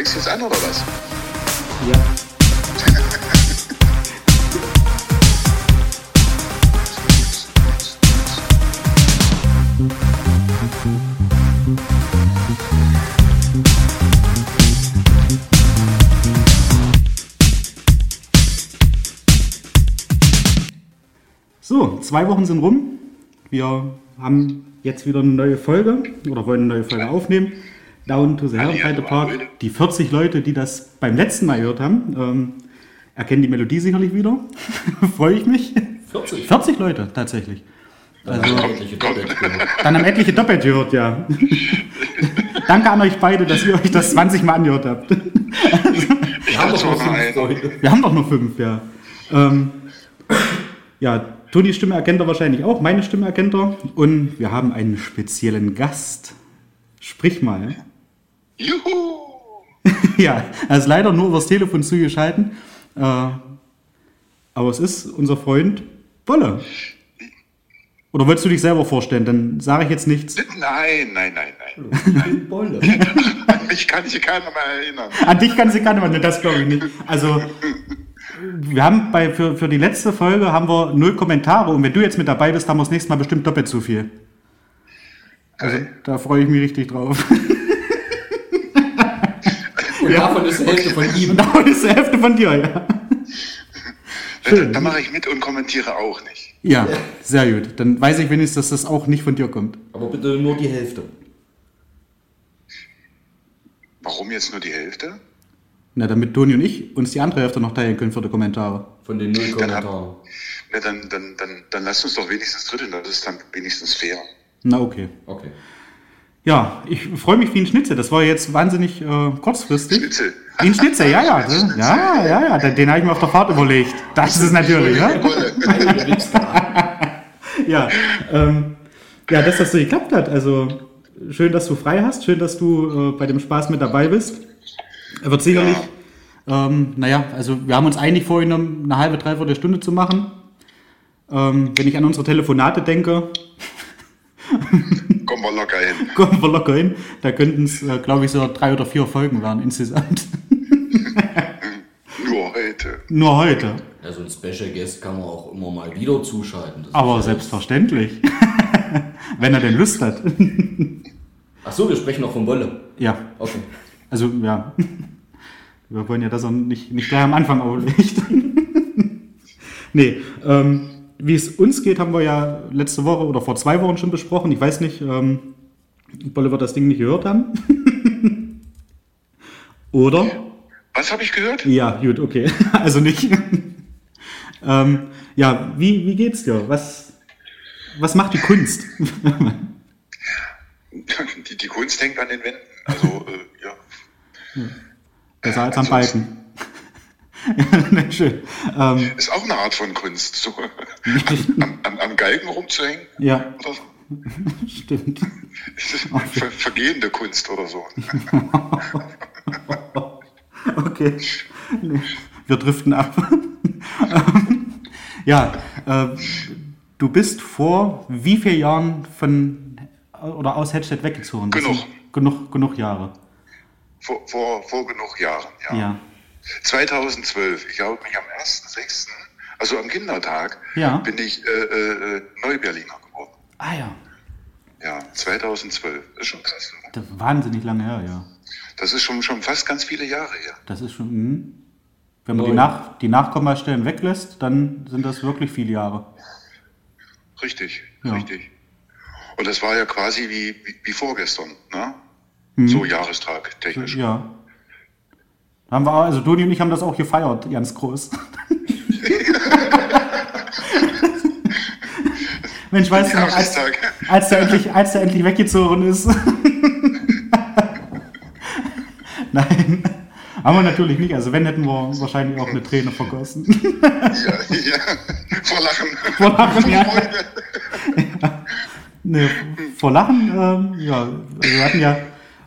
Fängst du jetzt an oder was? Ja. So, zwei Wochen sind rum. Wir haben jetzt wieder eine neue Folge oder wollen eine neue Folge aufnehmen. Down to the Herrenbreite Park. Leute. Die 40 Leute, die das beim letzten Mal gehört haben, ähm, erkennen die Melodie sicherlich wieder. Freue ich mich. 40. 40 Leute tatsächlich. Also, etliche doppelt gehört. Dann haben etliche doppelt gehört, ja. Danke an euch beide, dass ihr euch das 20 Mal angehört habt. Wir haben doch noch fünf. Leute. Wir haben doch nur fünf, ja. Ähm, ja, Tonis Stimme erkennt er wahrscheinlich auch, meine Stimme erkennt er. Und wir haben einen speziellen Gast. Sprich mal. Juhu! ja, er ist leider nur übers Telefon zugeschalten. Äh, aber es ist unser Freund Bolle. Oder wolltest du dich selber vorstellen? Dann sage ich jetzt nichts. Nein, nein, nein, nein. Bolle. An mich kann sich keiner mehr erinnern. An dich kann sich keiner, ne, das glaube ich nicht. Also, wir haben bei, für, für die letzte Folge haben wir null Kommentare und wenn du jetzt mit dabei bist, haben wir das nächste Mal bestimmt doppelt so viel. Also, da freue ich mich richtig drauf. Und davon ist die Hälfte von ihm. Und davon ist die Hälfte von dir, ja. Schön. Da mache ich mit und kommentiere auch nicht. Ja, sehr gut. Dann weiß ich wenigstens, dass das auch nicht von dir kommt. Aber bitte nur die Hälfte. Warum jetzt nur die Hälfte? Na, damit Toni und ich uns die andere Hälfte noch teilen können für die Kommentare. Von den null Dann hab- Kommentaren. Na, dann, dann, dann, dann lasst uns doch wenigstens dritteln, das ist dann wenigstens fair. Na, okay. Okay. Ja, ich freue mich wie ein Schnitzel. Das war jetzt wahnsinnig äh, kurzfristig. Schnitzel. Wie ein Schnitzel, ja, ja. ne? Ja, ja, ja. Den, den habe ich mir auf der Fahrt überlegt. Das ist es natürlich, ja. Eingewichst. Ja, ähm, ja, dass das so geklappt hat. Also schön, dass du frei hast. Schön, dass du äh, bei dem Spaß mit dabei bist. Er wird sicherlich, ähm, naja, also wir haben uns eigentlich vorgenommen, eine halbe, dreiviertel Stunde zu machen. Ähm, wenn ich an unsere Telefonate denke, Kommen wir locker hin. kommen wir locker hin. Da könnten es, äh, glaube ich, so drei oder vier Folgen werden insgesamt. Nur heute. Nur heute. Ja, so ein Special Guest kann man auch immer mal wieder zuschalten. Das Aber selbstverständlich. wenn er denn Lust hat. Ach so, wir sprechen noch von Wolle. ja, Okay. also ja. Wir wollen ja, dass er nicht, nicht gleich am Anfang auflegt. nee, ähm, wie es uns geht, haben wir ja letzte Woche oder vor zwei Wochen schon besprochen. Ich weiß nicht, ähm, ob Bolle wird das Ding nicht gehört haben. oder? Was habe ich gehört? Ja, gut, okay. Also nicht. ähm, ja, wie, wie geht's dir? Was, was macht die Kunst? Die, die Kunst hängt an den Wänden. Also, äh, ja. Besser als am Balken. schön. Ähm, Ist auch eine Art von Kunst. So, am, am, am Galgen rumzuhängen ja, oder so. stimmt. Ver, vergehende Kunst oder so. Okay. Nee, wir driften ab. Ja, äh, du bist vor wie vielen Jahren von oder aus Hedstedt weggezogen? Genug. Genug, genug Jahre. Vor, vor, vor genug Jahren, ja. Ja. 2012, ich glaube mich am 1.6., also am Kindertag, Ja. bin ich äh, äh, Neuberliner geworden. Ah ja. Ja, 2012. Ist schon krass, oder? Das ist wahnsinnig lange her, ja. Das ist schon, schon fast ganz viele Jahre her. Das ist schon. Mh. Wenn man die. Nach, die Nachkommastellen weglässt, dann sind das wirklich viele Jahre. Richtig, Ja. richtig. Und das war ja quasi wie, wie, wie vorgestern, ne? Mhm. So Jahrestag technisch. Ja. Haben wir, also Toni und ich haben das auch gefeiert, ganz groß. Mensch, weißt du noch, als, als, der endlich, als der endlich weggezogen ist. Nein, haben wir natürlich nicht. Also wenn, hätten wir wahrscheinlich auch eine Träne vergossen. Ja, ja. Vor Lachen. Vor Lachen, ja. Freude. Ne, vor Lachen, ähm, ja, also wir hatten ja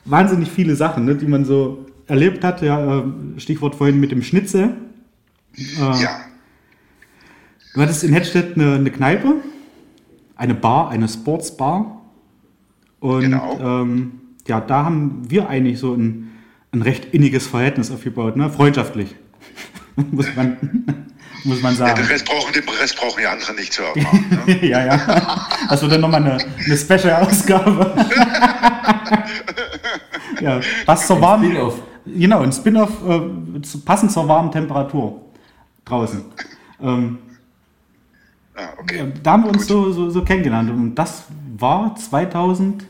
wahnsinnig viele Sachen, ne, die man so erlebt hat. Ja, ähm, Stichwort vorhin mit dem Schnitzel. Äh, Ja, Du hattest in Hedstedt eine, eine Kneipe, eine Bar, eine Sportsbar. Und Genau. ähm, ja, da haben wir eigentlich so ein, ein recht inniges Verhältnis aufgebaut, ne? Freundschaftlich. muss, man, muss man Ja, sagen. den, Rest brauchen, den Rest brauchen die anderen nicht zu erfahren. Ne? ja, ja. Das wird dann nochmal eine, eine Special-Ausgabe. ja, was zur warmen. Genau, ein Spin-off äh, passend zur warmen Temperatur draußen. Ähm, Ah, okay. ja, da haben wir uns so, so, so kennengelernt und das war 2000.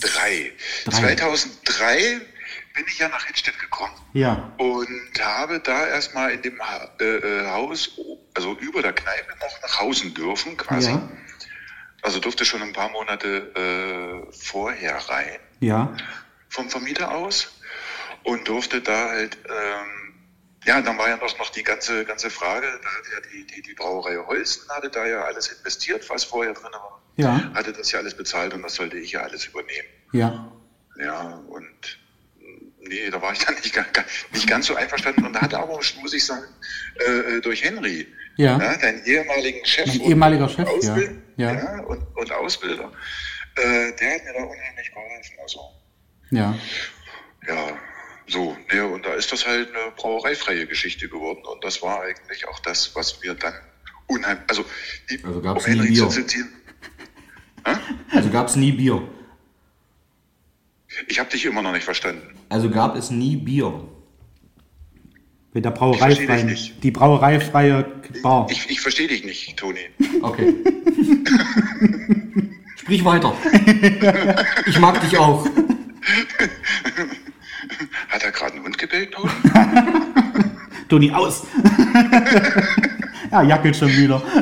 Drei. Drei. 2003 bin ich ja nach Hittstedt gekommen Ja, und habe da erstmal in dem Ha- äh, äh, Haus, also über der Kneipe, noch nach Hause dürfen quasi. ja, Also durfte schon ein paar Monate äh, vorher rein ja, vom Vermieter aus und durfte da halt, ähm, ja, dann war ja noch, noch die ganze, ganze Frage, da hat ja die, die, die Brauerei Holsten hatte da ja alles investiert, was vorher drin war, ja, hatte das ja alles bezahlt und das sollte ich ja alles übernehmen. ja, Ja, und nee, da war ich dann nicht, nicht ganz so einverstanden und da hatte aber, muss ich sagen, äh, äh, durch Henry, Ja. ja, deinen ehemaligen Chef, Mein und ehemaliger Chef, ja. Ausbild- Ja. ja, und, und Ausbilder, äh, der hat mir da unheimlich geholfen. Also, ja, ja, so, ne, und da ist das halt eine brauereifreie Geschichte geworden und das war eigentlich auch das, was mir dann unheimlich, also, die, Also gab's um nie Henry zu Bier? zitieren, Also gab es nie Bier. ich habe dich immer noch nicht verstanden. Also gab es nie Bier. mit der brauereifreien, dich nicht. die brauereifreie Bar. Ich, ich verstehe dich nicht, Toni. Okay. Sprich weiter. Ich mag dich auch. Hat er gerade einen Hund gebellt, Toni? Toni, aus! ja, jackelt schon wieder.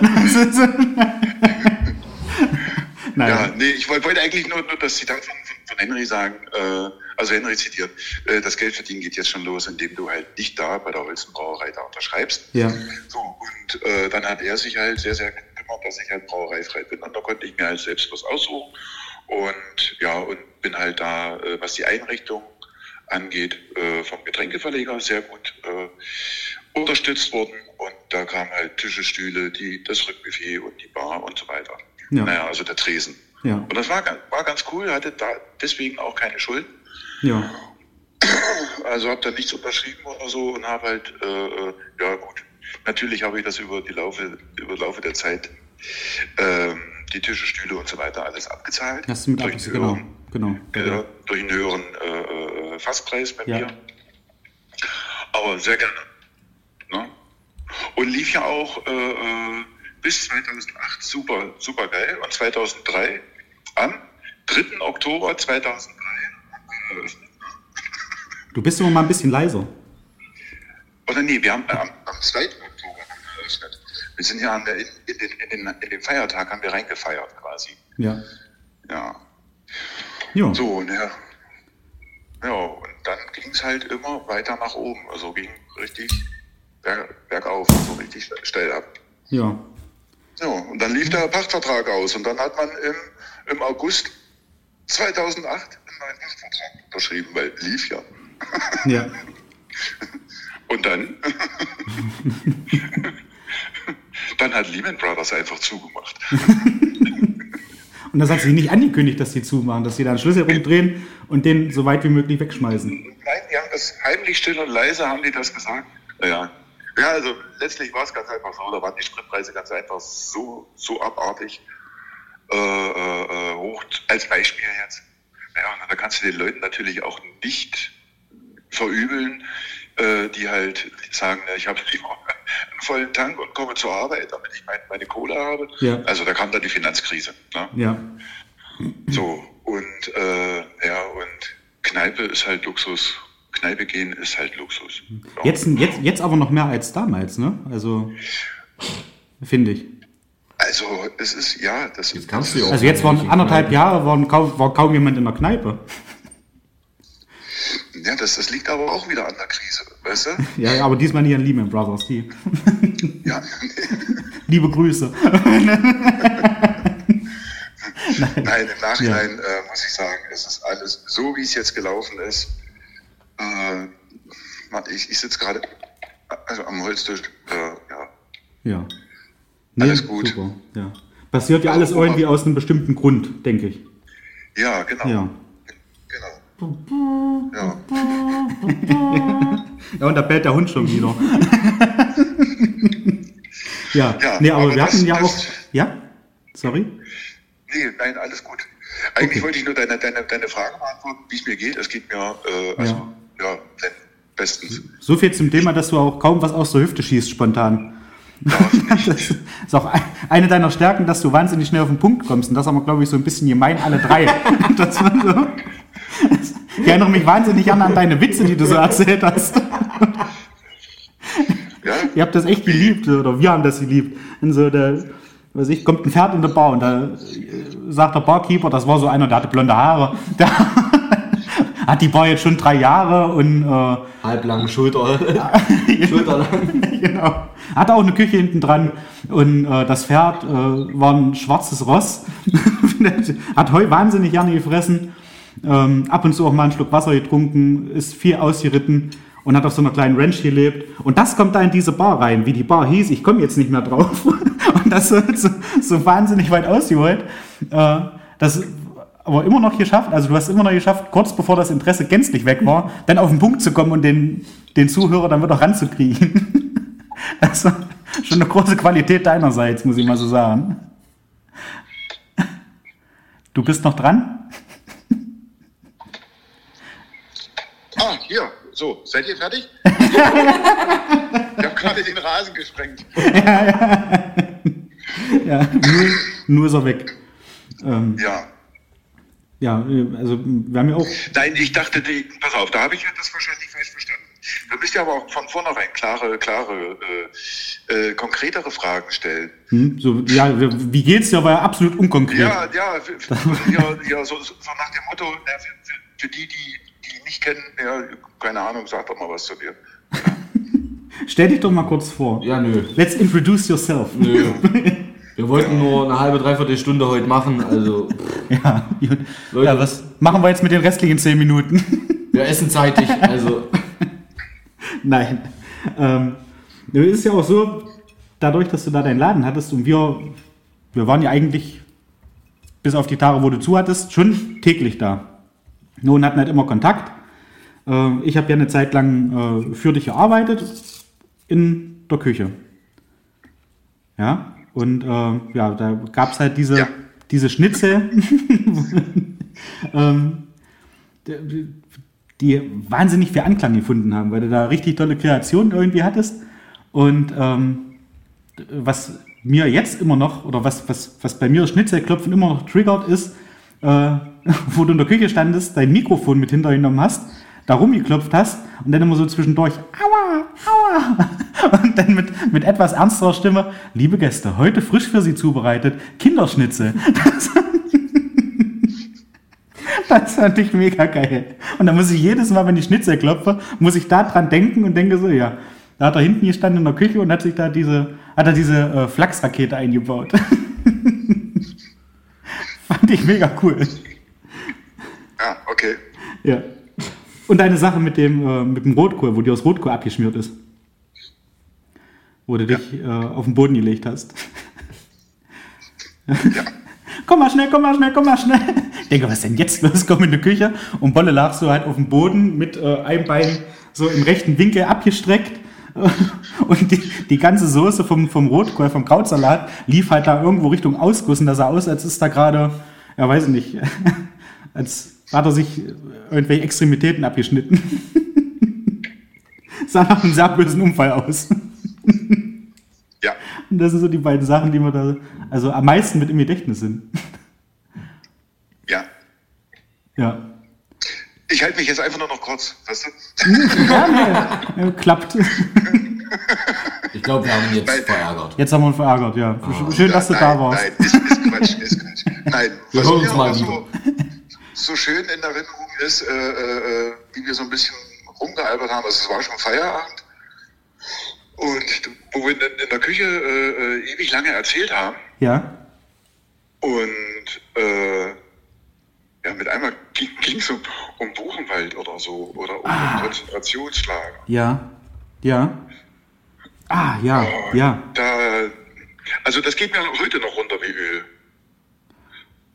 Nein. Ja, nee, ich wollte eigentlich nur, nur das Zitat von, von, Henry sagen, äh, also Henry zitiert, äh, das Geldverdienen geht jetzt schon los, indem du halt nicht da bei der Holzenbrauerei da unterschreibst. Ja. So, und äh, dann hat er sich halt sehr, sehr gekümmert, dass ich halt brauereifrei bin und da konnte ich mir halt selbst was aussuchen und ja, und bin halt da, äh, was die Einrichtung angeht, äh, vom Getränkeverleger sehr gut äh, unterstützt worden und da kamen halt Tische, Stühle, die, das Rückbuffet und die Bar und so weiter. Ja. Naja, also der Tresen. Ja. Und das war, war ganz cool, hatte da deswegen auch keine Schulden. Ja. Also habe da nichts unterschrieben oder so und habe halt, äh, äh, ja gut, natürlich habe ich das über die Laufe, über Laufe der Zeit, ähm, die Tische, Stühle und so weiter alles abgezahlt. Hast du mit durch, einen genau. Genau. äh, durch einen höheren äh, äh, Fasspreis bei Ja. mir. Aber sehr gerne. Ne? Und lief ja auch äh, äh, bis 2008 super, super geil. Und 2003, am 3. Oktober 2003, haben wir eröffnet. Du bist immer mal ein bisschen leiser. Oder nee, wir haben äh, am, am 2. Oktober eröffnet. Wir sind ja an der, in, in, den, in, in den Feiertag haben wir reingefeiert quasi. Ja. Ja. Ja. So, ne. Ja, und dann ging es halt immer weiter nach oben. Also ging richtig berg, bergauf, also richtig steil ab. Ja. So, und dann lief der Pachtvertrag aus und dann hat man im, im August 2008 einen neuen Pachtvertrag unterschrieben, weil lief ja. Ja. Und dann, dann hat Lehman Brothers einfach zugemacht. Und das hat sich nicht angekündigt, dass die zumachen, dass sie da einen Schlüssel rumdrehen und den so weit wie möglich wegschmeißen. Nein, die haben das heimlich still und leise haben die das gesagt. Ja, ja also letztlich war es ganz einfach so, da waren die Spritpreise ganz einfach so, so abartig äh, äh, äh, hoch. Als Beispiel jetzt. Ja, da kannst du den Leuten natürlich auch nicht verübeln, äh, die halt sagen, na, ich habe einen vollen Tank und komme zur Arbeit, damit ich mein, meine Kohle habe. Ja. Also da kam dann die Finanzkrise. Ne? Ja. So, und äh, ja, und Kneipe ist halt Luxus. Kneipe gehen ist halt Luxus. Ja. Jetzt, jetzt, jetzt aber noch mehr als damals, ne? Also, finde ich. Also es ist, ja, das Jetzt kannst du ja auch Also jetzt waren anderthalb. Jahre, waren kaum, war kaum jemand in der Kneipe. Ja, das, das liegt aber auch wieder an der Krise, weißt du? Ja, ja, aber diesmal nicht an Lehman Brothers. Die. Ja, Liebe Grüße. nein, im Nachhinein äh, muss ich sagen, es ist alles so, wie es jetzt gelaufen ist. Äh, ich ich sitze gerade also am Holztisch. Äh, ja. Ja. Alles gut. Super. Ja. Passiert ja alles Also, irgendwie aus einem bestimmten Grund, denke ich. ja, genau. Ja. Ja. Ja, und da bellt der Hund schon wieder. ja. Ja, nee, aber, aber wir das- hatten ja auch. Ja? Sorry? Nee, nein, alles gut. Eigentlich Okay. wollte ich nur deine, deine, deine Frage beantworten, wie es mir geht. Es geht mir, äh, also, ja, denn bestens. So viel zum Thema, dass du auch kaum was aus der Hüfte schießt spontan. Das ist auch ein- eine deiner Stärken, dass du wahnsinnig schnell auf den Punkt kommst. Und das haben wir, glaube ich, so ein bisschen gemein, alle drei. Das war so. Ich erinnere mich wahnsinnig gerne an deine Witze, die du so erzählt hast. Ja, Ihr habt das echt geliebt, oder wir haben das geliebt. Und so, da, weiß ich, kommt ein Pferd in der Bar und da äh, sagt der Barkeeper, das war so einer, der hatte blonde Haare, der hat die Bar jetzt schon drei Jahre und äh, Halblang Schulter. Schulterlang. genau. Hat auch eine Küche hinten dran und äh, das Pferd äh, war ein schwarzes Ross. Hat Heu wahnsinnig gerne gefressen. Ähm, ab und zu auch mal einen Schluck Wasser getrunken, ist viel ausgeritten und hat auf so einer kleinen Ranch gelebt. Und das kommt da in diese Bar rein. Wie die Bar hieß, ich komme jetzt nicht mehr drauf. Und das so, so, wahnsinnig weit ausgeholt. Äh, das aber immer noch geschafft, also du hast immer noch geschafft, kurz bevor das Interesse gänzlich weg war, dann auf den Punkt zu kommen und den, den Zuhörer dann wieder ranzukriegen. Das war schon eine große Qualität deinerseits, muss ich mal so sagen. Du bist noch dran? Ah, hier, so, seid ihr fertig? ich habe gerade den Rasen gesprengt. Ja, nur, nur ist er weg. Ähm, Ja. ja, also wir haben ja auch. Nein, ich dachte, die, pass auf, da habe ich das wahrscheinlich falsch verstanden. Da müsst ihr aber auch von vornherein klare, klare, äh, äh, konkretere Fragen stellen. Hm, so, ja, wie geht's dir? War ja absolut unkonkret. Ja, ja, ja, ja so, so nach dem Motto, für, für, für die, die nicht kennen, ja, keine Ahnung, sag doch mal was zu dir. Stell dich doch mal kurz vor. Ja, nö. Let's introduce yourself. Nö. Wir wollten nur eine halbe, dreiviertel Stunde heute machen, also Ja, gut. Leute. ja, was machen wir jetzt mit den restlichen zehn Minuten? wir essen zeitig, also Nein. Ähm, es ist ja auch so, dadurch, dass du da deinen Laden hattest und wir, wir waren ja eigentlich, bis auf die Tage, wo du zu hattest, schon täglich da. Nun hatten halt immer Kontakt. Äh, ich habe ja eine Zeit lang äh, für dich gearbeitet in der Küche. Ja, und äh, ja, da gab es halt diese, Ja. diese Schnitzel. ähm, die- wahnsinnig viel Anklang gefunden haben, weil du da richtig tolle Kreationen irgendwie hattest. Und ähm, was mir jetzt immer noch, oder was, was, was bei mir Schnitzelklopfen immer noch triggert, ist, äh, wo du in der Küche standest, dein Mikrofon mit hintergenommen hast, da rumgeklopft hast und dann immer so zwischendurch, aua, aua, und dann mit, mit etwas ernsterer Stimme, liebe Gäste, heute frisch für Sie zubereitet, Kinderschnitzel. Das fand ich mega geil. Und dann muss ich jedes Mal, wenn ich Schnitzel klopfe, muss ich da dran denken und denke so, ja, da hat er hinten gestanden in der Küche und hat sich da diese, hat er diese äh, Flachsrakete eingebaut. fand ich mega cool. Ja, okay. Ja. Und deine Sache mit dem, äh, mit dem Rotkohl, wo die aus Rotkohl abgeschmiert ist. Wo du dich äh, auf den Boden gelegt hast. komm mal schnell, komm mal schnell, komm mal schnell. Ich denke, was ist denn jetzt los? Komm in die Küche. Und Bolle lag so halt auf dem Boden mit äh, einem Bein so im rechten Winkel abgestreckt. Und die, die ganze Soße vom, vom Rotkohl, vom Krautsalat, lief halt da irgendwo Richtung Ausguss. Und da sah aus, als ist da gerade, ja weiß ich nicht, als hat er sich irgendwelche Extremitäten abgeschnitten. sah nach einem sehr bösen Unfall aus. Ja, Und das sind so die beiden Sachen, die mir da also am meisten mit im Gedächtnis sind. ja. Ja. Ich halte mich jetzt einfach nur noch kurz, weißt du? Äh, Klappt. ich glaube, wir haben ihn jetzt Nein. verärgert. Jetzt haben wir uns verärgert, ja. Schön, dass du nein, da warst. Nein, ist, ist Quatsch, ist Quatsch. Nein, Wir hören uns mal aber wieder. so, so schön in Erinnerung ist, äh, äh, wie wir so ein bisschen rumgealbert haben, also es war schon Feierabend. Und wo wir in, in der Küche äh, äh, ewig lange erzählt haben. Ja. Und äh, ja, mit einmal ging es um, um Buchenwald oder so oder um Ah. Konzentrationslager. Ja. Ja. Ah, ja. Ja. Da, also das geht mir heute noch runter wie Öl.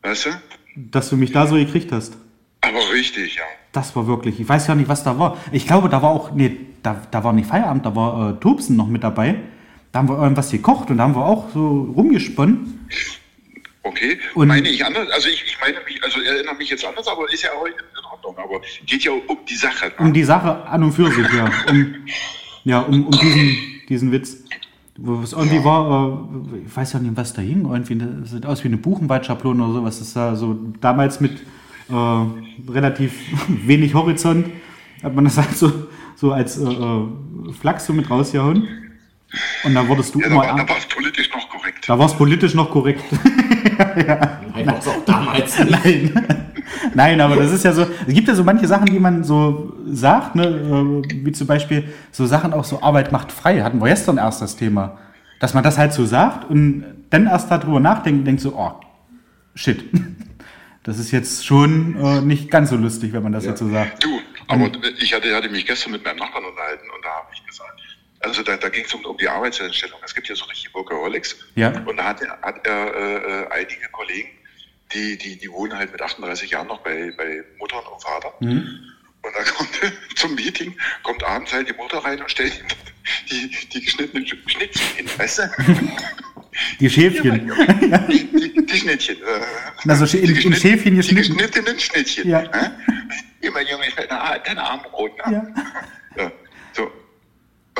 Weißt du? Dass du mich da so gekriegt hast. Aber richtig, ja. Das war wirklich, ich weiß ja nicht, was da war. Ich glaube, da war auch, nee, da, da war nicht Feierabend, da war äh, Tobsen noch mit dabei. Da haben wir irgendwas gekocht und da haben wir auch so rumgesponnen. Okay, Und- meine ich anders, also ich, ich meine mich, also erinnere mich jetzt anders, aber ist ja heute in Ordnung, aber geht ja um die Sache. Um die Sache an und für sich, ja. Um, ja, um, um diesen, diesen Witz. Wo es irgendwie war, äh, ich weiß ja nicht, was da hing, irgendwie, das sieht aus wie eine Buchenwaldschablone oder sowas. Das sah so damals mit äh, relativ wenig Horizont, hat man das halt so, so als äh, äh, Flachs so mit rausgehauen. Und da wurdest du ja, da immer, war, da war es politisch. Da war es politisch noch korrekt. Nein, war's auch damals nicht. Nein. Nein, aber das ist ja so, es gibt ja so manche Sachen, die man so sagt, ne, äh, wie zum Beispiel so Sachen auch so Arbeit macht frei, hatten wir gestern erst das Thema, dass man das halt so sagt und dann erst darüber nachdenkt und denkt so, oh, shit, das ist jetzt schon äh, nicht ganz so lustig, wenn man das jetzt so sagt. Du, aber ich hatte, hatte mich gestern mit meinem Nachbarn unterhalten und da also da, da ging es um, um die Arbeitseinstellung. Es gibt ja so richtig Workaholics. Ja. Und da hat er, hat er äh, einige Kollegen, die, die, die wohnen halt mit 38 Jahren noch bei, bei Mutter und Vater. Und da kommt zum Meeting, kommt abends halt die Mutter rein und stellt ihm die, die geschnittenen Schnittchen hin, weißt du? Die Schäfchen. Die, die, die Schnittchen. Na, so in- die in geschnitt- Schäfchen Die geschnitten. geschnittenen Schnittchen. Ja. Immer Junge, ich deine, deine Armbrot. Ne? Ja.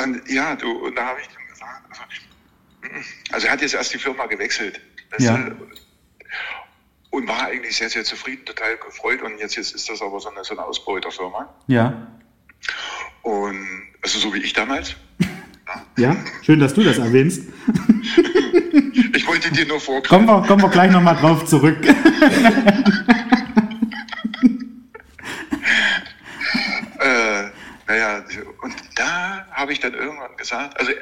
Und ja, du, und da habe ich ihm gesagt, also, also er hat jetzt erst die Firma gewechselt. Ja. Und war eigentlich sehr, sehr zufrieden, total gefreut. Und jetzt, jetzt ist das aber so eine, so eine Ausbeuterfirma. Ja. Und also so wie ich damals. Ja, schön, dass du das erwähnst. Ich wollte dir nur vorgreifen. Kommen wir, kommen wir gleich nochmal drauf zurück. Äh, naja, und da habe ich dann irgendwann gesagt, also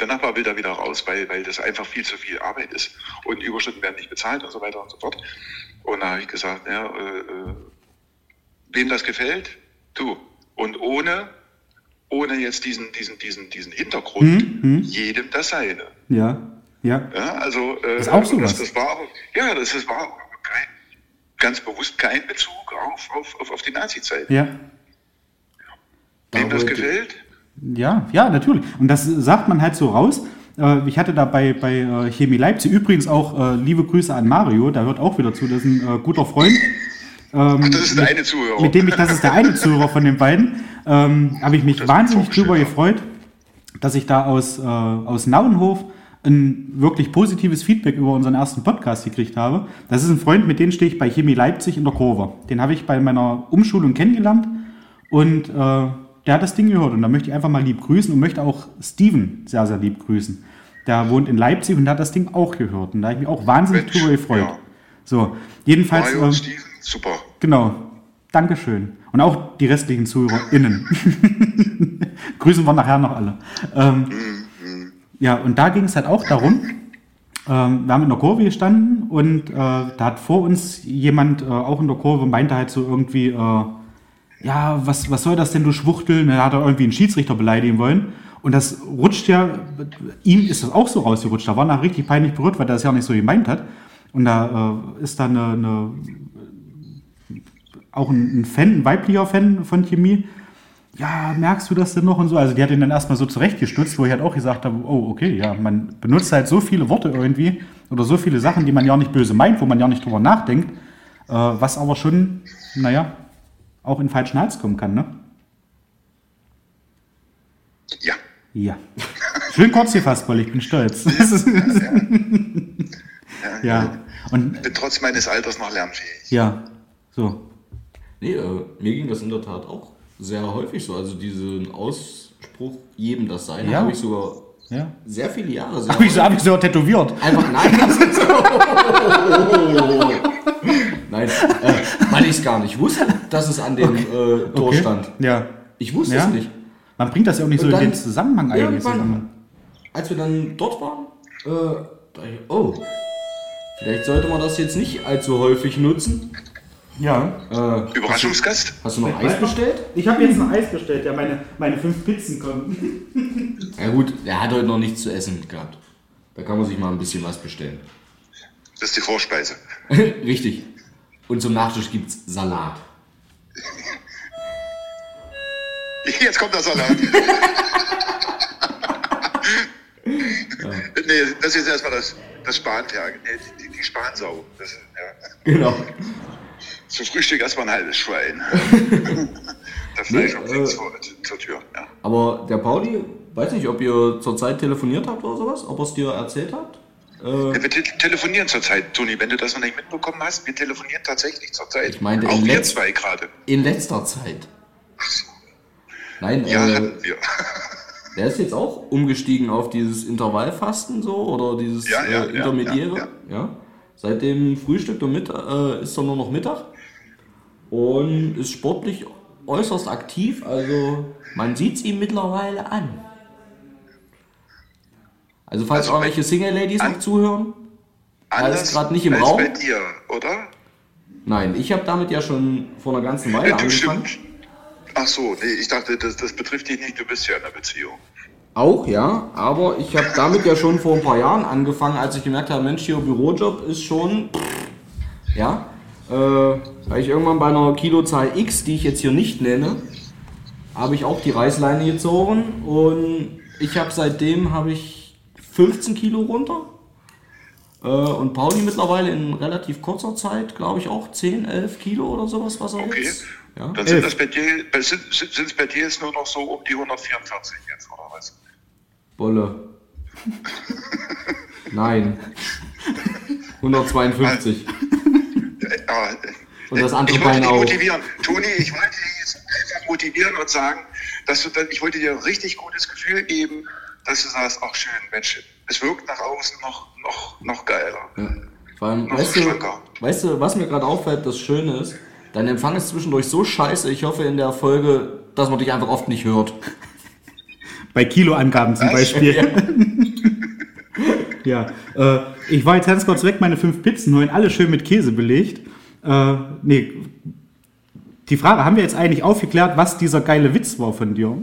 der Nachbar will da wieder raus, weil, weil das einfach viel zu viel Arbeit ist und Überstunden werden nicht bezahlt und so weiter und so fort. Und da habe ich gesagt, ja, äh, äh, wem das gefällt, du. Und ohne, ohne jetzt diesen, diesen, diesen, diesen Hintergrund, jedem das seine. Ja, ja. Ja, also äh, Ist auch sowas. Das, das war, ja, das ist, war kein, ganz bewusst kein Bezug auf, auf, auf, auf die Nazi-Zeit. Ja. Wem das gefällt, Ja, ja, natürlich. Und das sagt man halt so raus. Äh, Ich hatte da bei, bei äh, Chemie Leipzig übrigens auch äh, liebe Grüße an Mario, der hört auch wieder zu, das ist ein guter Freund. Ähm, das ist der eine Zuhörer. mit dem ich, das ist der eine Zuhörer von den beiden, ähm, habe ich mich Das wahnsinnig drüber gefreut, dass ich da aus, äh, aus Nauenhof ein wirklich positives Feedback über unseren ersten Podcast gekriegt habe. Das ist ein Freund, mit dem stehe ich bei Chemie Leipzig in der Kurve. Den habe ich bei meiner Umschulung kennengelernt und äh, der hat das Ding gehört und da möchte ich einfach mal lieb grüßen und möchte auch Steven sehr, sehr lieb grüßen. Der wohnt in Leipzig und der hat das Ding auch gehört und da habe ich mich auch wahnsinnig Mensch, drüber gefreut. ja. So, jedenfalls... Mario ähm, Steven, super. Genau. Dankeschön. Und auch die restlichen ZuhörerInnen. Grüßen wir nachher noch alle. Ähm, ja, und da ging es halt auch darum, ähm, wir haben in der Kurve gestanden und äh, da hat vor uns jemand äh, auch in der Kurve meinte halt so irgendwie, äh, ja, was, was soll das denn, du Schwuchtel? Da hat er irgendwie einen Schiedsrichter beleidigen wollen. Und das rutscht ja, ihm ist das auch so rausgerutscht. Da war er richtig peinlich berührt, weil er das ja nicht so gemeint hat. Und da äh, ist dann eine, eine auch ein, ein Fan, ein weiblicher Fan von Chemie. Ja, merkst du das denn noch und so? Also die hat ihn dann erstmal so zurechtgestutzt, wo ich halt auch gesagt habe, oh, okay, ja, man benutzt halt so viele Worte irgendwie oder so viele Sachen, die man ja nicht böse meint, wo man ja nicht drüber nachdenkt, äh, was aber schon, naja, auch in den falschen Hals kommen kann, ne? Ja. Ja. Schön kurz gefasst, weil ich bin stolz. ja. Und Bin trotz meines Alters noch lernfähig. ja, so. Nee, äh, mir ging das in der Tat auch sehr häufig so. Also diesen Ausspruch, jedem das Seine, Ja. habe ich sogar Ja. sehr viele Jahre sehr Habe ich, so, hab ich so tätowiert. Einfach nein, das ist so. Nein, äh, weil ich es gar nicht wusste, dass es an dem äh, Tor Okay. stand. Ja. Ich wusste Ja. es nicht. Man bringt das ja auch nicht so Und in dann- den Zusammenhang eigentlich. Irgendwann, sondern- als wir dann dort waren, äh, dachte ich, oh, vielleicht sollte man das jetzt nicht allzu häufig nutzen. Ja. Äh, Überraschungsgast? hast du noch Eis bestellt? Ich habe jetzt ein Eis bestellt, ja, meine, meine fünf Pizzen kommen. Ja gut, er hat heute noch nichts zu essen gehabt. Da kann man sich mal ein bisschen was bestellen. Das ist die Vorspeise. Richtig. Und zum Nachtisch gibt's Salat. Jetzt kommt der Salat. Nee, das ist erstmal das, das Spanferkel, nee, die, die Spansau. Das, ja. Genau. Zum Frühstück erstmal ein halbes Schwein. das Fleisch nee, äh, zur, zur Tür. Ja. Aber der Pauli, weiß nicht, ob ihr zurzeit telefoniert habt oder sowas, ob er es dir erzählt hat? Äh, wir te telefonieren zurzeit, Toni, wenn du das noch nicht mitbekommen hast. Wir telefonieren tatsächlich zurzeit. Ich meinte, auch wir zwei gerade. In letzter Zeit. Nein, ja, äh, hatten wir. Der ist jetzt auch umgestiegen auf dieses Intervallfasten so oder dieses ja, ja, äh, Intermediäre. Ja, ja, Seit dem Frühstück und Mittag, äh, ist er nur noch Mittag und ist sportlich äußerst aktiv. Also man sieht es ihm mittlerweile an. Also falls also, irgendwelche Single-Ladies noch zuhören, ist gerade nicht im als Raum. bei dir, oder? Nein, ich habe damit ja schon vor einer ganzen Weile angefangen. Stimmt. Ach so, nee, ich dachte, das, das betrifft dich nicht, du bist ja in einer Beziehung. Auch, ja, aber ich habe damit ja schon vor ein paar Jahren angefangen, als ich gemerkt habe, Mensch, hier Bürojob ist schon, ja, äh, weil ich irgendwann bei einer Kilozahl X, die ich jetzt hier nicht nenne, habe ich auch die Reißleine gezogen und ich habe seitdem habe ich 15 Kilo runter äh, und Pauli mittlerweile in relativ kurzer Zeit, glaube ich, auch 10, 11 Kilo oder sowas, was er okay. jetzt ja? Dann sind es bei dir, sind, sind bei dir jetzt nur noch so um die 144 jetzt, oder was? Bolle. Nein. 152. Ja, und das andere ich Bein auch. motivieren. Toni, ich wollte dich jetzt einfach motivieren und sagen, dass du dann, ich wollte dir ein richtig gutes Gefühl geben, du sagst, ach schön, Mensch, es wirkt nach außen noch, noch, noch geiler. Ja. Vor allem, weißt, du, weißt du, was mir gerade auffällt, das Schöne ist, Dein Empfang ist zwischendurch so scheiße, ich hoffe in der Folge, dass man dich einfach oft nicht hört. Bei Kiloangaben zum Beispiel. ja, äh, ich war jetzt ganz kurz weg, meine fünf Pizzen holen, alle schön mit Käse belegt. Äh, nee, die Frage, haben wir jetzt eigentlich aufgeklärt, was dieser geile Witz war von dir?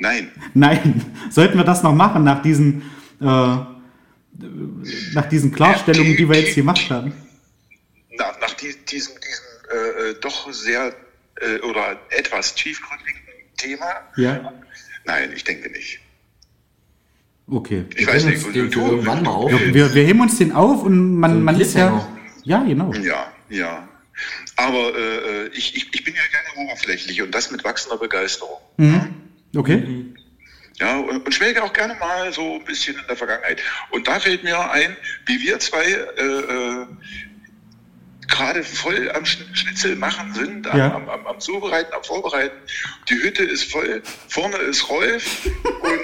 Nein. Nein. Sollten wir das noch machen nach diesen, äh, nach diesen Klarstellungen, die wir jetzt gemacht haben? Nach, nach diesem, diesem äh, äh, doch sehr äh, oder etwas tiefgründigen Thema? Ja. Nein, ich denke nicht. Okay. Ich wir weiß nicht, du, du, irgendwann mal auf. Wir, wir heben uns den auf und man, so man ist ja. Ja, genau. Ja, ja. Aber äh, ich, ich, ich bin ja gerne oberflächlich und das mit wachsender Begeisterung. Mhm. Okay. Mhm. Ja, und, schwelge auch gerne mal so ein bisschen in der Vergangenheit. Und da fällt mir ein, wie wir zwei äh, äh gerade voll am Schnitzel machen sind, am, ja. am, am, am, Zubereiten, am Vorbereiten. Die Hütte ist voll, vorne ist Rolf und.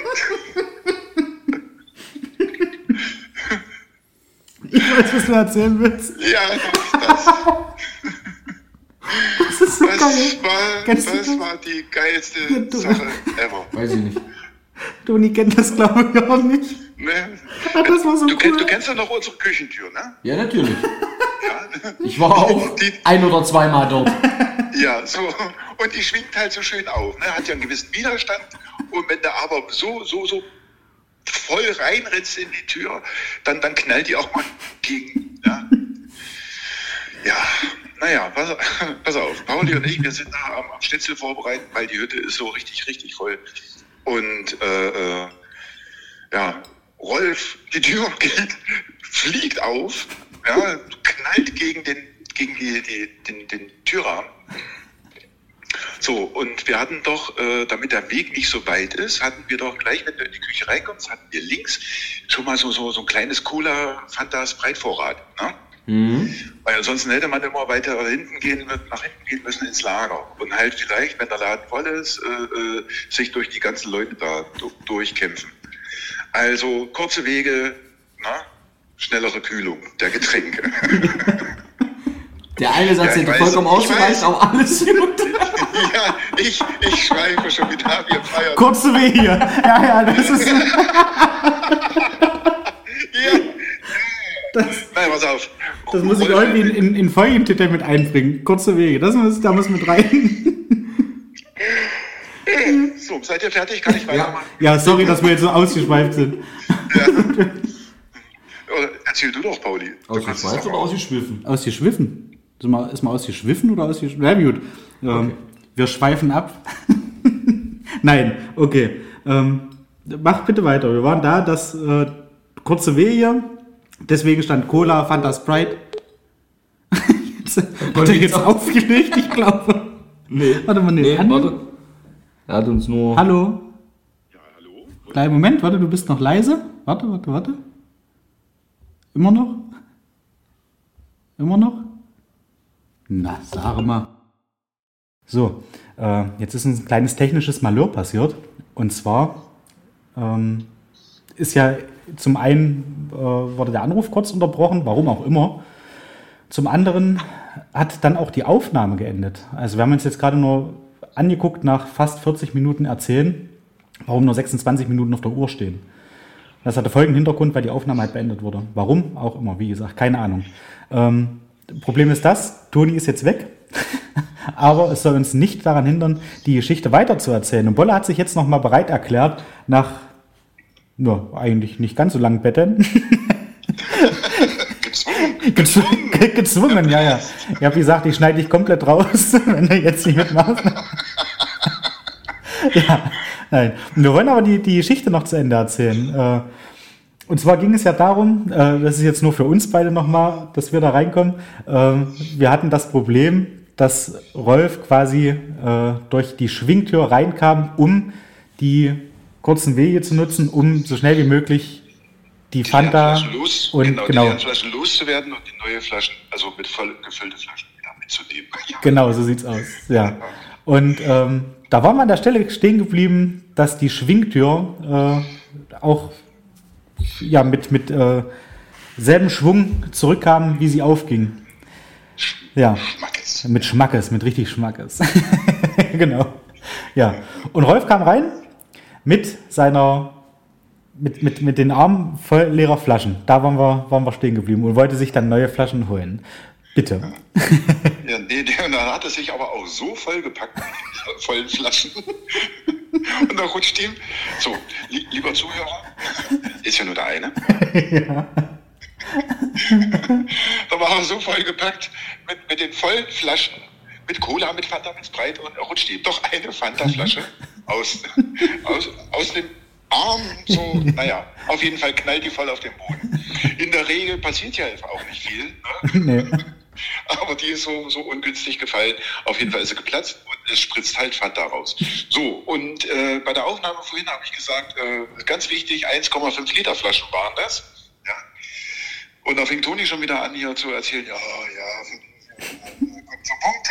ich weiß, was du erzählen willst. Ja, das. Das. War, das war die geilste ja, Sache ever. Weiß ich nicht. Toni kennt das, glaube ich, auch nicht. Nee. das war so du, cool. Kennst, du kennst ja noch unsere Küchentür, ne? Ja, natürlich. Ich war auch die, ein oder zweimal dort. Ja, so. Und die schwingt halt so schön auf. Ne? Hat ja einen gewissen Widerstand. Und wenn du aber so, so, so voll reinritzt in die Tür, dann, dann knallt die auch mal gegen. Ja, ja naja, pass, pass auf. Pauli und ich, wir sind da am, am Schnitzel vorbereiten, weil die Hütte ist so richtig, richtig voll. Und äh, äh, ja, Rolf, die Tür geht, fliegt auf ja, knallt gegen den, gegen die, die, den, den Türrahmen. So, und wir hatten doch, äh, damit der Weg nicht so weit ist, hatten wir doch gleich, wenn du in die Küche reinkommst, hatten wir links schon mal so, so, so ein kleines Cola Fantas Breitvorrat. Ne? Mhm. Weil ansonsten hätte man immer weiter hinten gehen, nach hinten gehen müssen ins Lager. Und halt vielleicht, wenn der Laden voll ist, äh, äh, sich durch die ganzen Leute da durchkämpfen. Also kurze Wege, na, ne? schnellere Kühlung der Getränke. Der eine Satz ja, hätte vollkommen ausgereicht, aber alles gut. ja, ich, ich schreibe schon wieder, wir feiern. Kurze Wege. Ja, ja, das ist. ja. Das, Nein, pass auf. Das muss ich irgendwie in, in, in Folgentitel mit einbringen. Kurze Wege, das muss, da muss mit rein. so, seid ihr fertig? Kann ich weitermachen? Ja, sorry, dass wir jetzt so ausgeschweift sind. Ja. Erzähl du doch, Pauli. Ausgeschweift oder ausgeschwiffen? Ausgeschwiffen. Ist mal, ist mal ausgeschwiffen oder ausgeschwiffen? Na gut. Ähm, okay. Wir schweifen ab. Nein, okay. Ähm, mach bitte weiter. Wir waren da, das äh, kurze Wege. Deswegen stand Cola, Fanta Sprite. jetzt, hat er jetzt aufgelegt, ich glaube. Nee. Warte mal, nee. nee warte. Er hat uns nur. Hallo? Ja, hallo? Kleinen Moment, warte, du bist noch leise. Warte, warte, warte. Immer noch? Immer noch? Na, sag mal. So, äh, jetzt ist ein kleines technisches Malheur passiert. Und zwar ähm, ist ja zum einen äh, wurde der Anruf kurz unterbrochen, warum auch immer. Zum anderen hat dann auch die Aufnahme geendet. Also wir haben uns jetzt gerade nur angeguckt nach fast 40 Minuten erzählen, warum nur 26 Minuten auf der Uhr stehen. Das hatte folgenden Hintergrund, weil die Aufnahme halt beendet wurde. Warum? Auch immer, wie gesagt, keine Ahnung. Ähm, Problem ist das, Toni ist jetzt weg, aber es soll uns nicht daran hindern, die Geschichte weiterzuerzählen. Und Bolle hat sich jetzt nochmal bereit erklärt, nach nur eigentlich nicht ganz so Betten. gezwungen. gezwungen. gezwungen, ja, ja. Ich habe gesagt, ich schneide dich komplett raus, wenn du jetzt nicht mitmachst. ja, nein. Wir wollen aber die, die Geschichte noch zu Ende erzählen. Äh, und zwar ging es ja darum, äh, das ist jetzt nur für uns beide nochmal, dass wir da reinkommen. Ähm, wir hatten das Problem, dass Rolf quasi äh, durch die Schwingtür reinkam, um die kurzen Wege zu nutzen, um so schnell wie möglich die, die Fanta los, und genau, genau. die Flaschen loszuwerden und die neue Flaschen, also mit voll gefüllte Flaschen wieder mitzunehmen. Genau, so sieht's aus. Ja. Und ähm, da war man an der Stelle stehen geblieben, dass die Schwingtür äh, auch ja, mit, mit äh, selben Schwung zurückkam, wie sie aufging. Ja, Schmackes. mit Schmackes, mit richtig Schmackes. genau. Ja, und Rolf kam rein mit seiner, mit, mit, mit den Armen voll leerer Flaschen. Da waren wir, waren wir stehen geblieben und wollte sich dann neue Flaschen holen. Bitte. Ja, nee, der, dann hat er sich aber auch so vollgepackt mit vollen Flaschen. Und da rutscht ihm, so, li lieber Zuhörer, ist ja nur der eine. ja. da war er so vollgepackt mit, mit den vollen Flaschen, mit Cola, mit Fanta, mit Sprite und rutscht ihm doch eine Fanta-Flasche aus, aus, aus dem Arm, so, naja, auf jeden Fall knallt die voll auf den Boden. In der Regel passiert ja auch nicht viel. Ne? Nee. Aber die ist so, so ungünstig gefallen. Auf jeden Fall ist sie geplatzt und es spritzt halt Fanta raus. So, und äh, bei der Aufnahme vorhin habe ich gesagt, äh, ganz wichtig, 1,5 Liter Flaschen waren das. Ja. Und da fing Toni schon wieder an, hier zu erzählen, ja, ja, zum Punkt.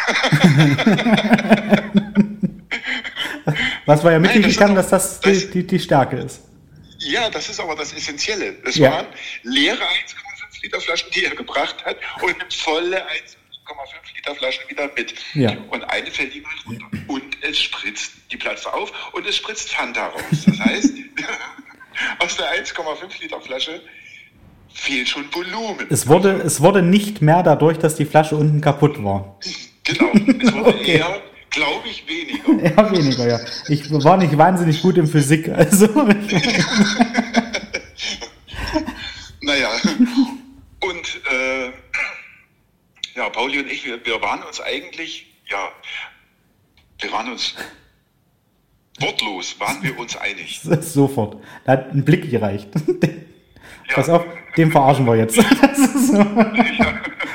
Was war ja mitgegangen, das dass das, das die, die, die Stärke ist. Ja, das ist aber das Essentielle. Es ja. waren leere 1,5 Liter Flaschen, die er gebracht hat, und volle 1,5 Liter Flaschen wieder mit. Ja. Und eine fällt ihm halt runter. Und es spritzt die Platze auf und es spritzt Fanta raus. Das heißt, aus der 1,5 Liter Flasche fehlt schon Volumen. Es wurde, es wurde nicht mehr dadurch, dass die Flasche unten kaputt war. Genau. Es wurde okay. eher, glaube ich, weniger. Ja, weniger, ja. Ich war nicht wahnsinnig gut in Physik, also. naja, und äh, ja, Pauli und ich, wir, wir waren uns eigentlich, ja, wir waren uns wortlos, waren wir uns einig. Sofort. Da hat ein Blick gereicht. Ja. Pass auf, dem verarschen wir jetzt. So.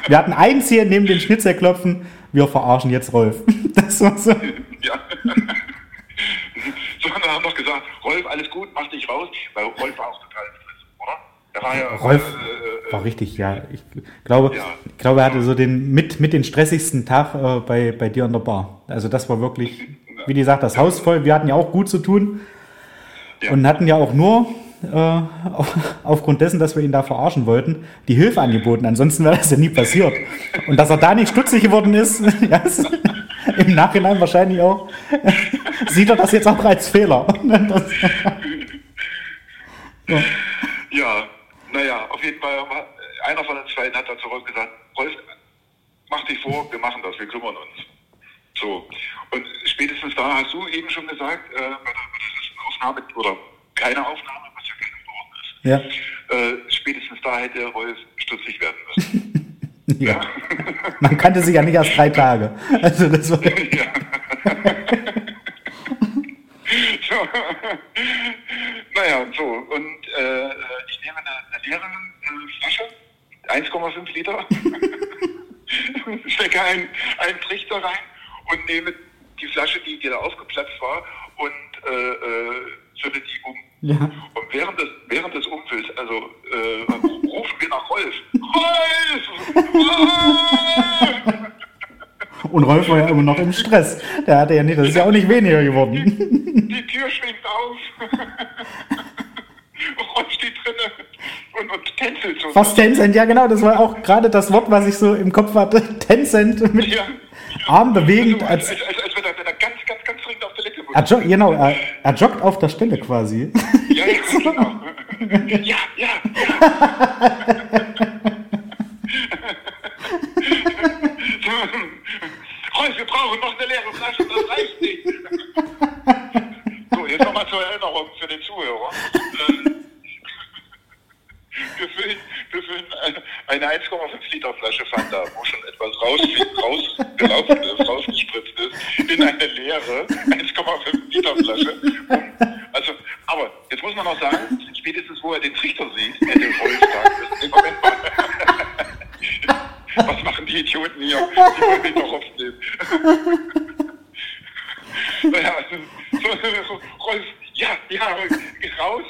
Wir hatten eins hier neben den Schnitzerklopfen, wir verarschen jetzt Rolf. Das war so. Ja. So, haben wir gesagt, Rolf, alles gut, mach dich raus, weil Rolf war auch total war ja, Rolf äh, äh, war richtig, ja. Ich glaube, ja. ich glaube, er hatte so den mit, mit den stressigsten Tag äh, bei, bei dir an der Bar. Also das war wirklich, wie gesagt, das Haus voll. Wir hatten ja auch gut zu tun ja. und hatten ja auch nur äh, aufgrund dessen, dass wir ihn da verarschen wollten, die Hilfe angeboten. Ansonsten wäre das ja nie passiert. Und dass er da nicht stutzig geworden ist, ja, im Nachhinein wahrscheinlich auch, sieht er das jetzt auch als Fehler. Das, ja. ja. Naja, auf jeden Fall, einer von den zwei hat da zurück gesagt, Rolf, mach dich vor, wir machen das, wir kümmern uns. So. Und spätestens da hast du eben schon gesagt, äh, bei, der, Aufnahme, oder keine Aufnahme, ja ja. äh, spätestens da hätte Rolf stutzig werden müssen. Ja. Man kannte sich ja nicht erst drei Tage. Also das war. Ja. so. Naja, so. Und äh, ich nehme eine, eine leere Flasche, 1,5 Liter, stecke einen, einen Trichter rein und nehme die Flasche, die, die da aufgeplatzt war, und äh, äh, zünde die um. Ja. Und während des Und Rolf war ja immer noch im Stress. Der hatte ja nicht, das ist ja auch nicht weniger geworden. Die Tür schwingt auf. Rolf steht drinne und, und tänzelt so. Fast Tencent, ja genau, das war auch gerade das Wort, was ich so im Kopf hatte. Tencent mit Ja. Arm bewegend. Also, als, Als, als, als, wenn, er, wenn er ganz, ganz, ganz dringend auf Toilette muss. er joggt, genau, er, er joggt auf der Stelle quasi. Ja, ja, genau. Ja, ja, ja. Rolf, wir brauchen noch eine leere Flasche, das reicht nicht. So, jetzt nochmal zur Erinnerung für den Zuhörer. Ähm, Wir füllen, wir füllen eine 1,5 Liter Flasche Fanta, wo schon etwas raus, rausgelaufen ist, rausgespritzt ist, in eine leere 1,5 Liter Flasche. Um, also, aber jetzt muss man noch sagen, spätestens wo er den Trichter sieht, hätte Rolf sagen müssen, nee, Moment mal. Was machen die Idioten hier? Die wollen mich doch aufnehmen. naja, so, so, Rolf, ja, ja, geh raus.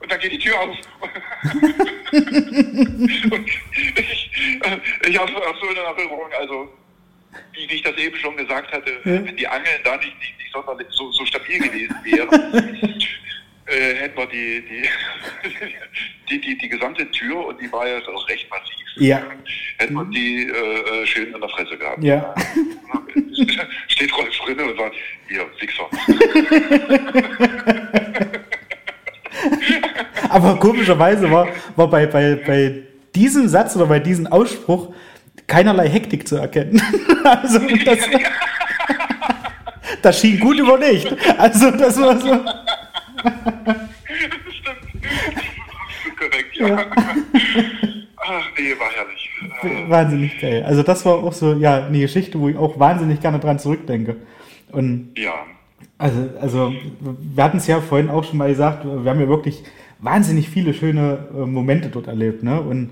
Und dann geht die Tür auf. und ich, äh, ich habe hab so in Erinnerung, also wie, wie ich das eben schon gesagt hatte, wenn die Angeln da nicht, nicht, nicht sonderlich so, so stabil gewesen wären, äh, hätten wir die, die, die, die, die gesamte Tür, und die war ja auch recht massiv, Ja. Hätten wir die äh, äh, schön in der Fresse gehabt. Ja. Steht Rolf drinne und sagt, hier, Wichser. Aber komischerweise war, war bei, bei, bei diesem Satz oder bei diesem Ausspruch keinerlei Hektik zu erkennen. Also das, das schien gut überlegt. Also das war so. Stimmt. Korrekt, ja. Ach nee, war herrlich. Wahnsinnig geil. Also das war auch so, ja, eine Geschichte, wo ich auch wahnsinnig gerne dran zurückdenke. Und Ja, also, also wir hatten es ja vorhin auch schon mal gesagt, wir haben ja wirklich wahnsinnig viele schöne äh, Momente dort erlebt, ne? Und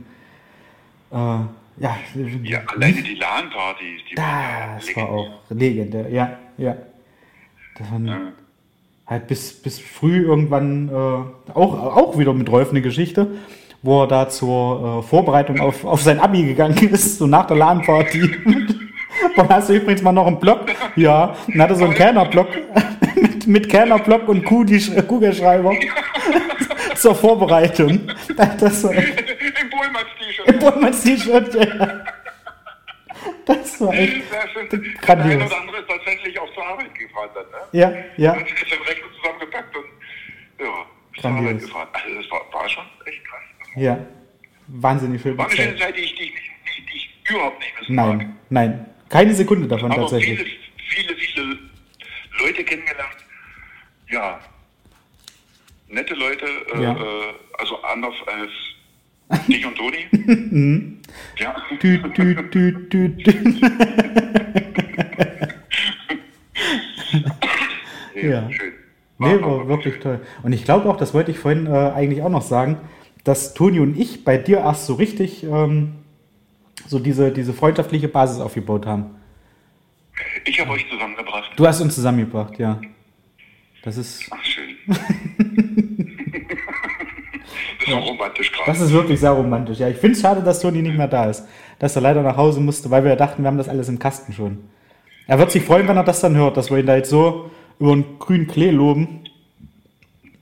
äh, ja, ja, alleine die LAN-Partys, die waren ja das war auch legendär, ja, ja. Das waren Ja. halt bis, bis früh irgendwann äh, auch, auch wieder mit Rolf eine Geschichte, wo er da zur äh, Vorbereitung auf, auf sein Abi gegangen ist, so nach der LAN-Party. Und hast du übrigens mal noch einen Block? Ja, dann hat er so einen Kerner-Block mit, mit Kerner-Block und Kugel- Kugelschreiber zur Vorbereitung. Das war echt Im Bullmanns-T-Shirt. Bollmanns T-Shirt, ja. Das war echt Ja, stimmt. Der Grandios. eine oder andere ist tatsächlich auch zur Arbeit gefahren dann, ne? Ja, ja. Hat sich den Rechner zusammengepackt und ja, zur Grandios. Arbeit gefahren. Also das war, war schon echt. Ja. Wahnsinnig schön. War eine schöne Zeit, die ich, die die, die überhaupt nicht missen mag. Nein, nein. Keine Sekunde davon Aber tatsächlich. viele, viele, viele Leute kennengelernt. Ja, nette Leute, äh, Ja. äh, also anders als dich und Toni. ja. Tüt, tüt, tüt, tüt, tüt. Ja. Schön. Nee, war wirklich toll. Und ich glaube auch, das wollte ich vorhin äh, eigentlich auch noch sagen, dass Toni und ich bei dir erst so richtig ähm, so diese, diese freundschaftliche Basis aufgebaut haben. Ich habe euch zusammengebracht. Du hast uns zusammengebracht, ja. Das ist, Ach, schön. das ist so romantisch gerade. das ist wirklich sehr romantisch. Ja, ich finde es schade, dass Toni nicht mehr da ist. Dass er leider nach Hause musste, weil wir dachten, wir haben das alles im Kasten schon. Er wird sich freuen, wenn er das dann hört, dass wir ihn da jetzt so über den grünen Klee loben.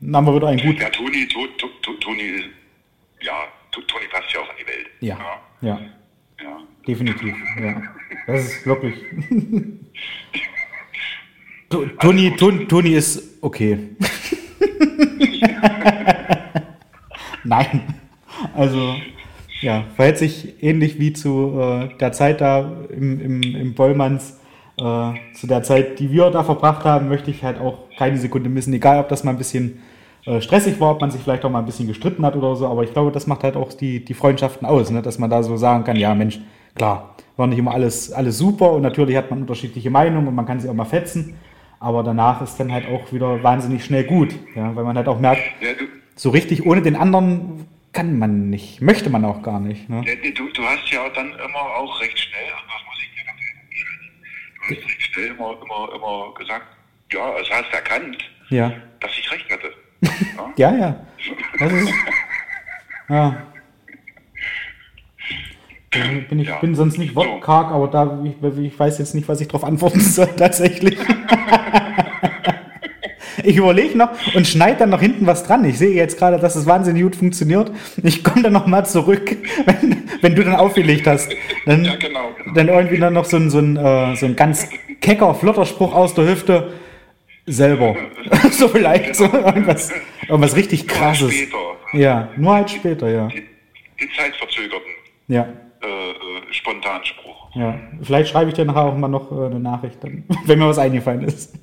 Dann haben wir wieder einen gut. Ja, Toni, to, to, to, Toni, ja, to, Toni passt ja auch in die Welt. Ja, ja, ja. definitiv. Ja. Das ist wirklich. To- Toni, Toni, Toni ist okay. Nein. Also, ja, verhält sich ähnlich wie zu äh, der Zeit da im, im, im Bollmanns. Äh, zu der Zeit, die wir da verbracht haben, möchte ich halt auch keine Sekunde missen. Egal, ob das mal ein bisschen äh, stressig war, ob man sich vielleicht auch mal ein bisschen gestritten hat oder so, aber ich glaube, das macht halt auch die, die Freundschaften aus, ne? dass man da so sagen kann, ja Mensch, klar, war nicht immer alles, alles super und natürlich hat man unterschiedliche Meinungen und man kann sich auch mal fetzen, aber danach ist dann halt auch wieder wahnsinnig schnell gut, ja? weil man halt auch merkt, Ja, so richtig ohne den anderen kann man nicht, möchte man auch gar nicht. Ne? ja, du, du hast ja dann immer auch recht schnell, das muss ich dir ganz ehrlich sagen, du hast recht schnell immer, immer, immer gesagt, ja, also hast erkannt, Ja, dass ich recht hatte. Ja, ja. Das ist, ja. Da Bin ich Ja. bin sonst nicht wortkarg, aber da ich, ich weiß jetzt nicht, was ich darauf antworten soll tatsächlich. Ich überlege noch und schneide dann noch hinten was dran. Ich sehe jetzt gerade, dass es wahnsinnig gut funktioniert. Ich komme dann nochmal zurück, wenn, wenn du dann aufgelegt hast. Dann, Ja, genau, genau. dann irgendwie dann noch so ein, so, ein, äh, so ein ganz kecker, flotter Spruch aus der Hüfte. Selber. so vielleicht. So irgendwas, irgendwas richtig krasses. Später. Ja, nur halt später, ja. Die, die zeitverzögerten Ja, äh, äh, Spontanspruch. ja. Vielleicht schreibe ich dir nachher auch mal noch äh, eine Nachricht, dann, wenn mir was eingefallen ist.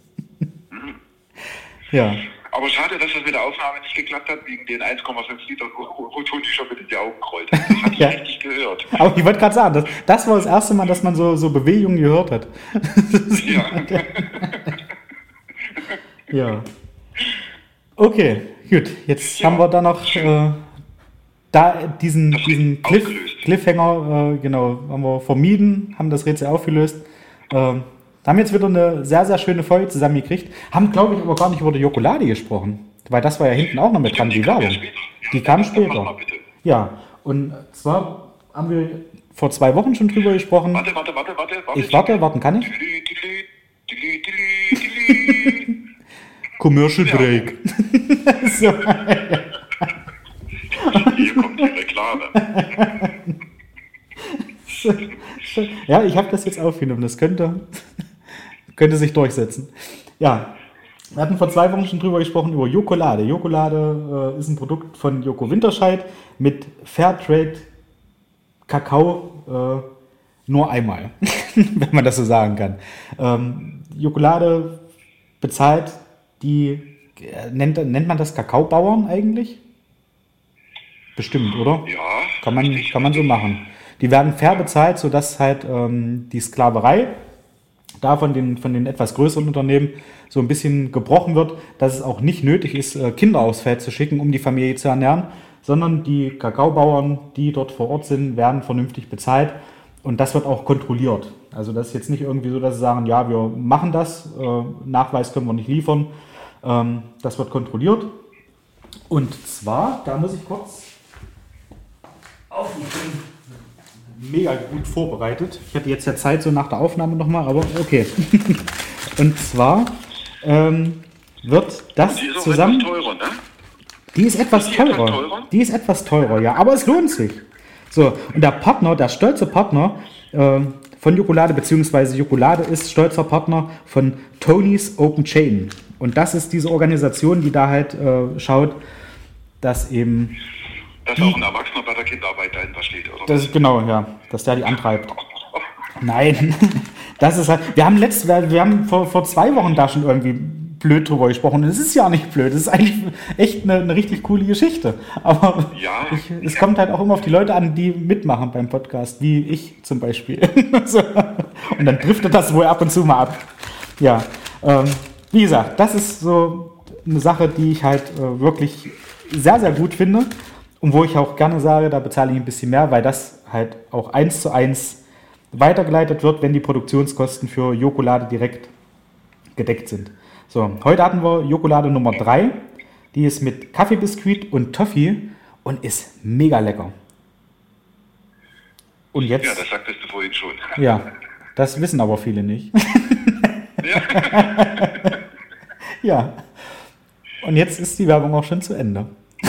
ja. Aber schade, dass das mit der Aufnahme nicht geklappt hat, wegen den 1,5 Liter Roton, die schon mit in die Augen gerollt hat. Das hatte ich Ja. richtig gehört. Aber ich wollte gerade sagen, das, das war das erste Mal, dass man so, so Bewegungen gehört hat. Ja. Ja. Okay, gut. Jetzt haben wir da noch äh, da diesen, diesen Cliff. Cliffhanger, äh, genau, haben wir vermieden, haben das Rätsel aufgelöst. Ähm, haben jetzt wieder eine sehr, sehr schöne Folge zusammengekriegt. Haben, glaube ich, aber gar nicht über die Jokolade gesprochen. Weil das war ja hinten auch noch mit dran, die ja Werbung. Ja, Die kam später. Ja, und zwar haben wir vor zwei Wochen schon drüber gesprochen. Warte, warte, warte, warte. warte. Ich warte, warten kann ich? Commercial Break. so. Hier kommt die Reklame. Ja, ich habe das jetzt aufgenommen. Das könnte, könnte sich durchsetzen. Ja, wir hatten vor zwei Wochen schon drüber gesprochen über Jokolade. Jokolade äh, ist ein Produkt von Joko Winterscheid mit Fairtrade Kakao äh, nur einmal, wenn man das so sagen kann. Ähm, Jokolade bezahlt die, äh, nennt, nennt man das Kakaobauern eigentlich? Bestimmt, oder? Ja. Kann man, kann man so machen. Die werden fair bezahlt, sodass halt ähm, die Sklaverei da von den, von den etwas größeren Unternehmen so ein bisschen gebrochen wird, dass es auch nicht nötig ist, äh, Kinder aufs Feld zu schicken, um die Familie zu ernähren, sondern die Kakaobauern, die dort vor Ort sind, werden vernünftig bezahlt und das wird auch kontrolliert. Also das ist jetzt nicht irgendwie so, dass sie sagen, ja, wir machen das, äh, Nachweis können wir nicht liefern. Ähm, das wird kontrolliert. Und zwar, da muss ich kurz auf, ich bin mega gut vorbereitet. Ich hatte jetzt ja Zeit so nach der Aufnahme nochmal, aber okay. Und zwar ähm, wird das Die zusammen. teurer, ne? Die ist etwas die teurer. teurer? Die ist etwas teurer, ja, aber es lohnt sich. So, und der Partner, der stolze Partner äh, von Jokolade, beziehungsweise Jokolade ist stolzer Partner von Tony's Open Chain. Und das ist diese Organisation, die da halt äh, schaut, dass eben, Dass auch ein Erwachsener bei der Kinderarbeit dahinter steht, oder? das ist genau, ja, dass der die antreibt. Nein, das ist halt, wir haben letzt, wir haben vor, vor zwei Wochen da schon irgendwie blöd drüber gesprochen. Und es ist ja nicht blöd, es ist eigentlich echt eine, eine richtig coole Geschichte. Aber Ja. ich, es kommt halt auch immer auf die Leute an, die mitmachen beim Podcast, wie ich zum Beispiel. Und dann driftet das wohl ab und zu mal ab. Ja, ähm, wie gesagt, das ist so eine Sache, die ich halt äh, wirklich sehr, sehr gut finde. Und wo ich auch gerne sage, da bezahle ich ein bisschen mehr, weil das halt auch eins zu eins weitergeleitet wird, wenn die Produktionskosten für Jokolade direkt gedeckt sind. So, heute hatten wir Jokolade Nummer 3. Die ist mit Kaffeebiskuit und Toffee und ist mega lecker. Und Ja, jetzt, das sagtest du vorhin schon. ja, das wissen aber viele nicht. Ja. Ja. Und jetzt ist die Werbung auch schon zu Ende.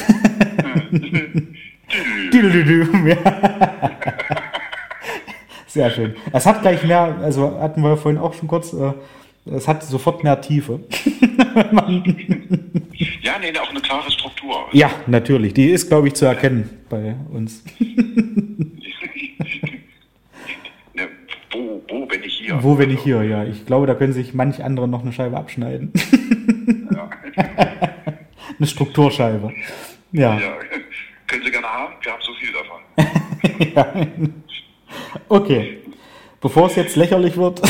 Sehr schön. Es hat gleich mehr, also hatten wir vorhin auch schon kurz, äh, es hat sofort mehr Tiefe. ja, nee, auch eine klare Struktur. Ja, natürlich. Die ist, glaube ich, zu erkennen bei uns. Ne, wo, wo, wenn ich hier? Wo, wenn ich hier, ja. Ich glaube, da können sich manch andere noch eine Scheibe abschneiden. Eine Strukturscheibe. Ja. Ja, können Sie gerne haben, wir haben so viel davon. ja. Okay. Bevor es jetzt lächerlich wird,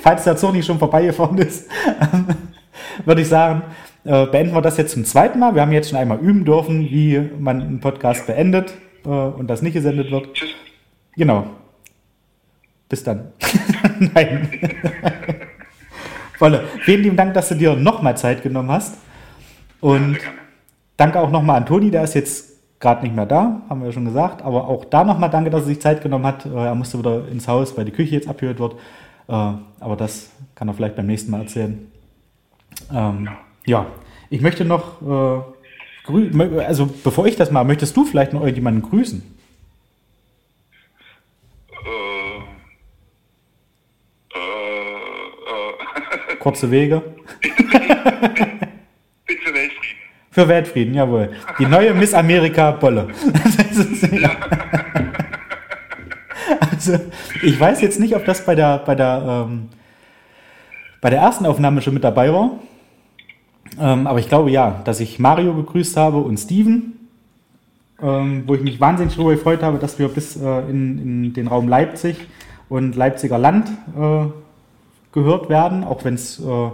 falls der nicht schon vorbeigefahren ist, würde ich sagen, äh, beenden wir das jetzt zum zweiten Mal. Wir haben jetzt schon einmal üben dürfen, wie man einen Podcast beendet äh, und das nicht gesendet wird. Tschüss. Genau. Bis dann. Nein. Wolle, vielen lieben Dank, dass du dir nochmal Zeit genommen hast. Und gerne. danke auch nochmal an Toni, der ist jetzt gerade nicht mehr da, haben wir ja schon gesagt. Aber auch da nochmal danke, dass er sich Zeit genommen hat. Er musste wieder ins Haus, weil die Küche jetzt abgehört wird. Äh, Aber das kann er vielleicht beim nächsten Mal erzählen. Ähm, ja, ich möchte noch, äh, also bevor ich das mache, möchtest du vielleicht noch irgendjemanden grüßen? Äh, äh, äh, Kurze Wege. bitte Weltfrieden. Für Weltfrieden, jawohl. Die neue Miss Amerika Bolle. Ist, ja. Also, ich weiß jetzt nicht, ob das bei der, bei der, ähm, bei der ersten Aufnahme schon mit dabei war. Ähm, aber ich glaube ja, dass ich Mario gegrüßt habe und Steven, ähm, wo ich mich wahnsinnig darüber gefreut habe, dass wir bis äh, in, in den Raum Leipzig und Leipziger Land äh, gehört werden, auch wenn es äh,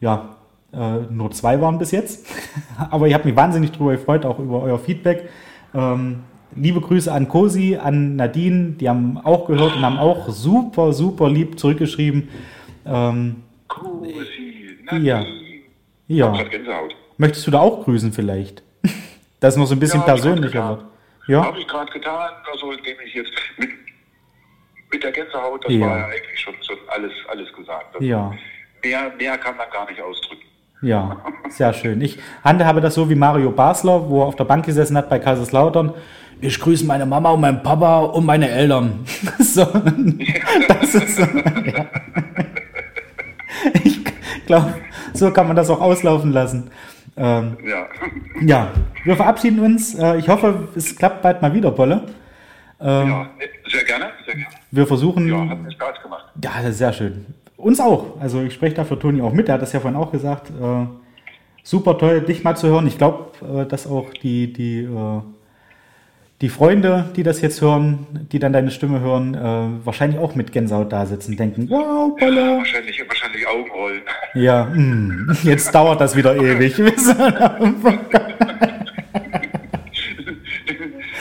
ja, äh, nur zwei waren bis jetzt. Aber ich habe mich wahnsinnig darüber gefreut, auch über euer Feedback. Ähm, liebe Grüße an Cosi, an Nadine, die haben auch gehört und haben auch super, super lieb zurückgeschrieben. Ähm, Cosi, Ja. Hab ja, Gänsehaut. möchtest du da auch grüßen vielleicht? Das noch so ein bisschen Ja, persönlicher wird. Ja, Habe ich gerade getan, also indem ich jetzt mit, mit der Gänsehaut, das Ja. war ja eigentlich schon, schon alles, alles gesagt. Also ja. Mehr, mehr kann man gar nicht ausdrücken. Ja, sehr schön. Ich handhabe das so wie Mario Basler, wo er auf der Bank gesessen hat bei Kaiserslautern. Ich grüße meine Mama und meinen Papa und meine Eltern. So, das ist so, ja. Ich glaube, so kann man das auch auslaufen lassen. Ähm, Ja. ja, wir verabschieden uns. Äh, ich hoffe, es klappt bald mal wieder, Bolle. Ähm, ja, sehr gerne, gerne. Wir versuchen. Ja, hat mir Spaß gemacht. Ja, das ist sehr schön. Uns auch. Also ich spreche da für Toni auch mit. Er hat das ja vorhin auch gesagt. Äh, super toll, dich mal zu hören. Ich glaube, äh, dass auch die, die, äh, die Freunde, die das jetzt hören, die dann deine Stimme hören, äh, wahrscheinlich auch mit Gänsehaut da sitzen, denken, wow, Bolle. Wahrscheinlich, wahrscheinlich Augenrollen. Ja, mh, jetzt dauert das wieder ewig.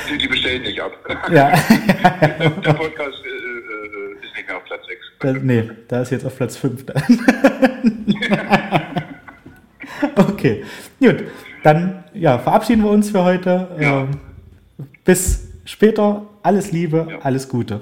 die, die bestellen nicht ab. Ja, Der Podcast äh, äh, ist nicht mehr auf Platz 6. da, nee, da ist jetzt auf Platz 5. okay, gut. Dann ja, verabschieden wir uns für heute. Ja. Ähm, bis später. Alles Liebe, Ja. alles Gute.